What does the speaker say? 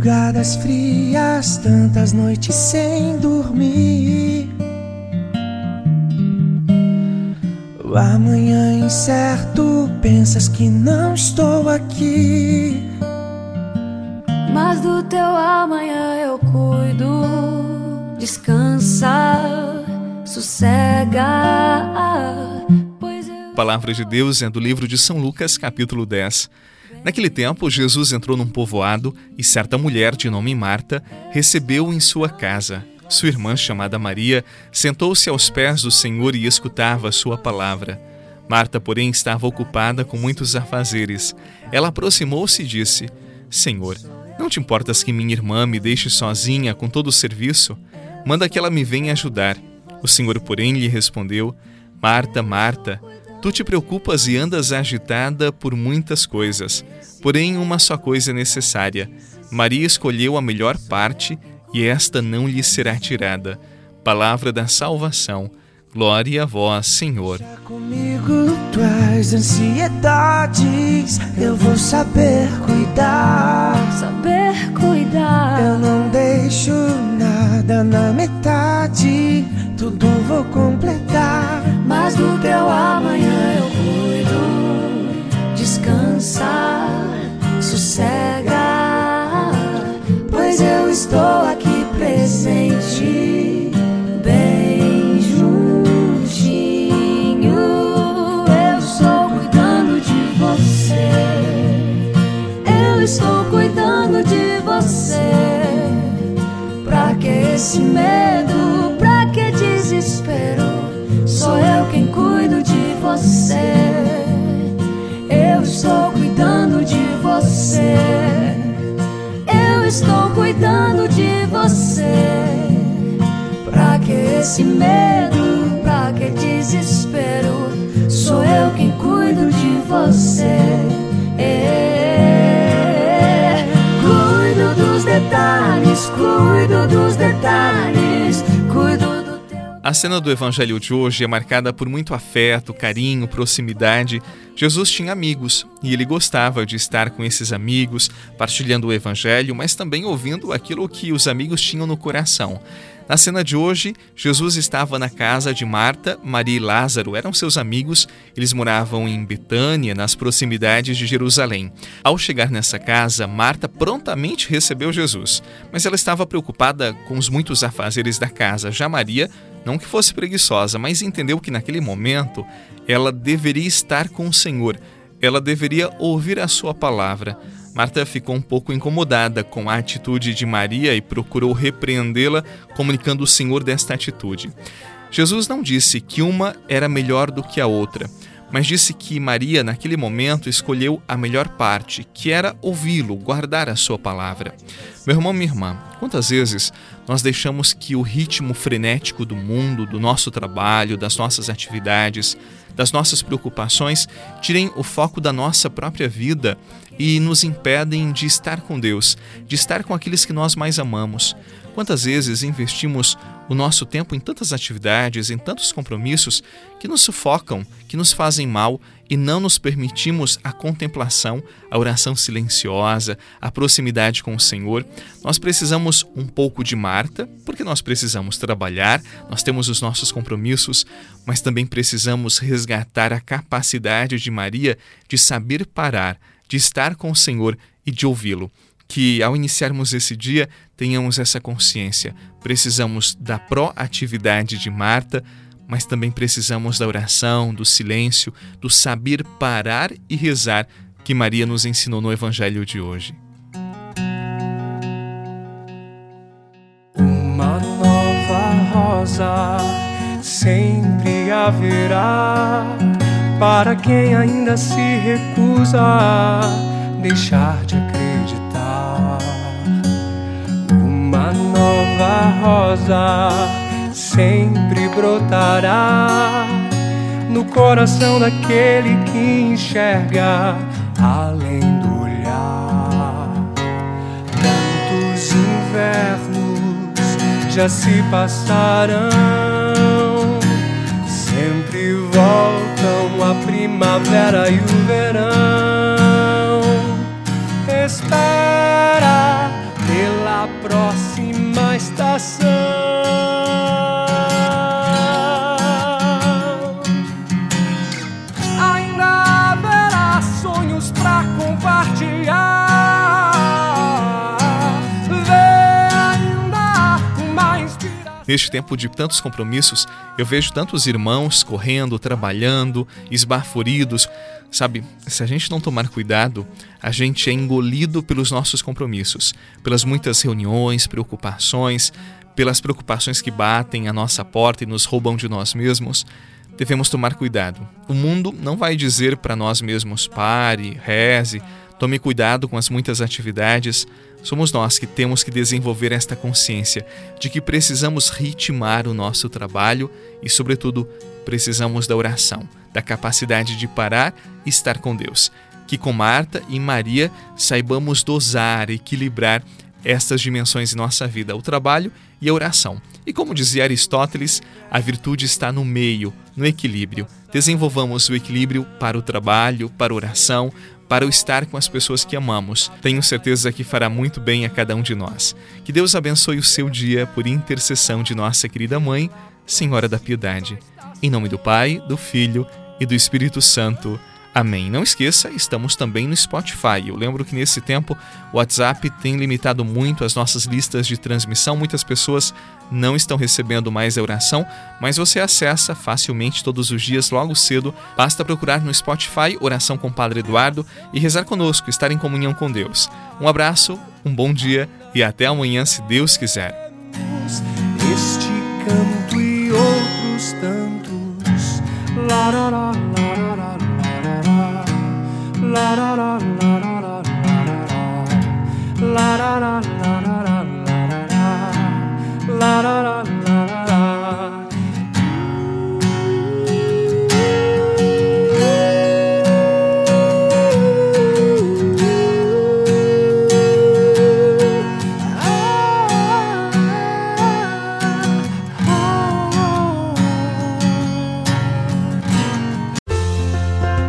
Madrugadas frias, tantas noites sem dormir. O amanhã incerto, pensas que não estou aqui. Mas do teu amanhã eu cuido. Descansa, sossega. Pois eu... A palavra de Deus é do livro de São Lucas, capítulo 10. Naquele tempo, Jesus entrou num povoado e certa mulher de nome Marta recebeu-o em sua casa. Sua irmã, chamada Maria, sentou-se aos pés do Senhor e escutava sua palavra. Marta, porém, estava ocupada com muitos afazeres. Ela aproximou-se e disse: Senhor, não te importas que minha irmã me deixe sozinha com todo o serviço? Manda que ela me venha ajudar. O Senhor, porém, lhe respondeu: Marta, Marta, Tu te preocupas e andas agitada por muitas coisas, porém uma só coisa é necessária. Maria escolheu a melhor parte e esta não lhe será tirada. Palavra da salvação. Glória a vós, Senhor. Comigo tuas ansiedades, eu vou saber cuidar. Saber cuidar. Eu não deixo nada na metade, tudo vou completar. Mas do teu amanhã você. Eu estou cuidando de você. Eu estou cuidando de você. Pra que esse medo? Pra que desespero? A cena do evangelho de hoje é marcada por muito afeto, carinho, proximidade. Jesus tinha amigos e ele gostava de estar com esses amigos, partilhando o evangelho, mas também ouvindo aquilo que os amigos tinham no coração. Na cena de hoje, Jesus estava na casa de Marta, Maria e Lázaro, eram seus amigos, eles moravam em Betânia, nas proximidades de Jerusalém. Ao chegar nessa casa, Marta prontamente recebeu Jesus, mas ela estava preocupada com os muitos afazeres da casa. Já Maria não que fosse preguiçosa, mas entendeu que naquele momento ela deveria estar com o Senhor, ela deveria ouvir a sua palavra. Marta ficou um pouco incomodada com a atitude de Maria e procurou repreendê-la, comunicando o Senhor desta atitude. Jesus não disse que uma era melhor do que a outra mas disse que Maria, naquele momento, escolheu a melhor parte, que era ouvi-lo, guardar a sua palavra. Meu irmão, minha irmã, quantas vezes nós deixamos que o ritmo frenético do mundo, do nosso trabalho, das nossas atividades, das nossas preocupações, tirem o foco da nossa própria vida e nos impedem de estar com Deus, de estar com aqueles que nós mais amamos? Quantas vezes investimos o nosso tempo em tantas atividades, em tantos compromissos que nos sufocam, que nos fazem mal e não nos permitimos a contemplação, a oração silenciosa, a proximidade com o Senhor? Nós precisamos um pouco de Marta, porque nós precisamos trabalhar, nós temos os nossos compromissos, mas também precisamos resgatar a capacidade de Maria de saber parar, de estar com o Senhor e de ouvi-lo que ao iniciarmos esse dia tenhamos essa consciência. Precisamos da proatividade de Marta, mas também precisamos da oração, do silêncio, do saber parar e rezar que Maria nos ensinou no Evangelho de hoje. Uma nova rosa sempre haverá para quem ainda se recusa a deixar de acreditar rosa sempre brotará no coração daquele que enxerga além do olhar. Tantos invernos já se passaram, primavera e o verão. Espera próxima estação. Neste tempo de tantos compromissos, eu vejo tantos irmãos correndo, trabalhando, esbaforidos. Sabe, se a gente não tomar cuidado, a gente é engolido pelos nossos compromissos, pelas muitas reuniões, preocupações, pelas preocupações que batem à nossa porta e nos roubam de nós mesmos. Devemos tomar cuidado. O mundo não vai dizer para nós mesmos pare, reze, tome cuidado com as muitas atividades. Somos nós que temos que desenvolver esta consciência de que precisamos ritmar o nosso trabalho e, sobretudo, precisamos da oração, da capacidade de parar e estar com Deus. Que com Marta e Maria saibamos dosar, equilibrar estas dimensões em nossa vida, o trabalho e a oração. E como dizia Aristóteles, a virtude está no meio, no equilíbrio. Desenvolvamos o equilíbrio para o trabalho, para a oração, para o estar com as pessoas que amamos. Tenho certeza que fará muito bem a cada um de nós. Que Deus abençoe o seu dia por intercessão de nossa querida mãe, Senhora da Piedade. Em nome do Pai, do Filho e do Espírito Santo. Amém. Não esqueça, estamos também no Spotify. Eu lembro que nesse tempo o WhatsApp tem limitado muito as nossas listas de transmissão. Muitas pessoas não estão recebendo mais a oração, mas você acessa facilmente todos os dias, logo cedo. Basta procurar no Spotify Oração com Padre Eduardo e rezar conosco, estar em comunhão com Deus. Um abraço, um bom dia e até amanhã, se Deus quiser.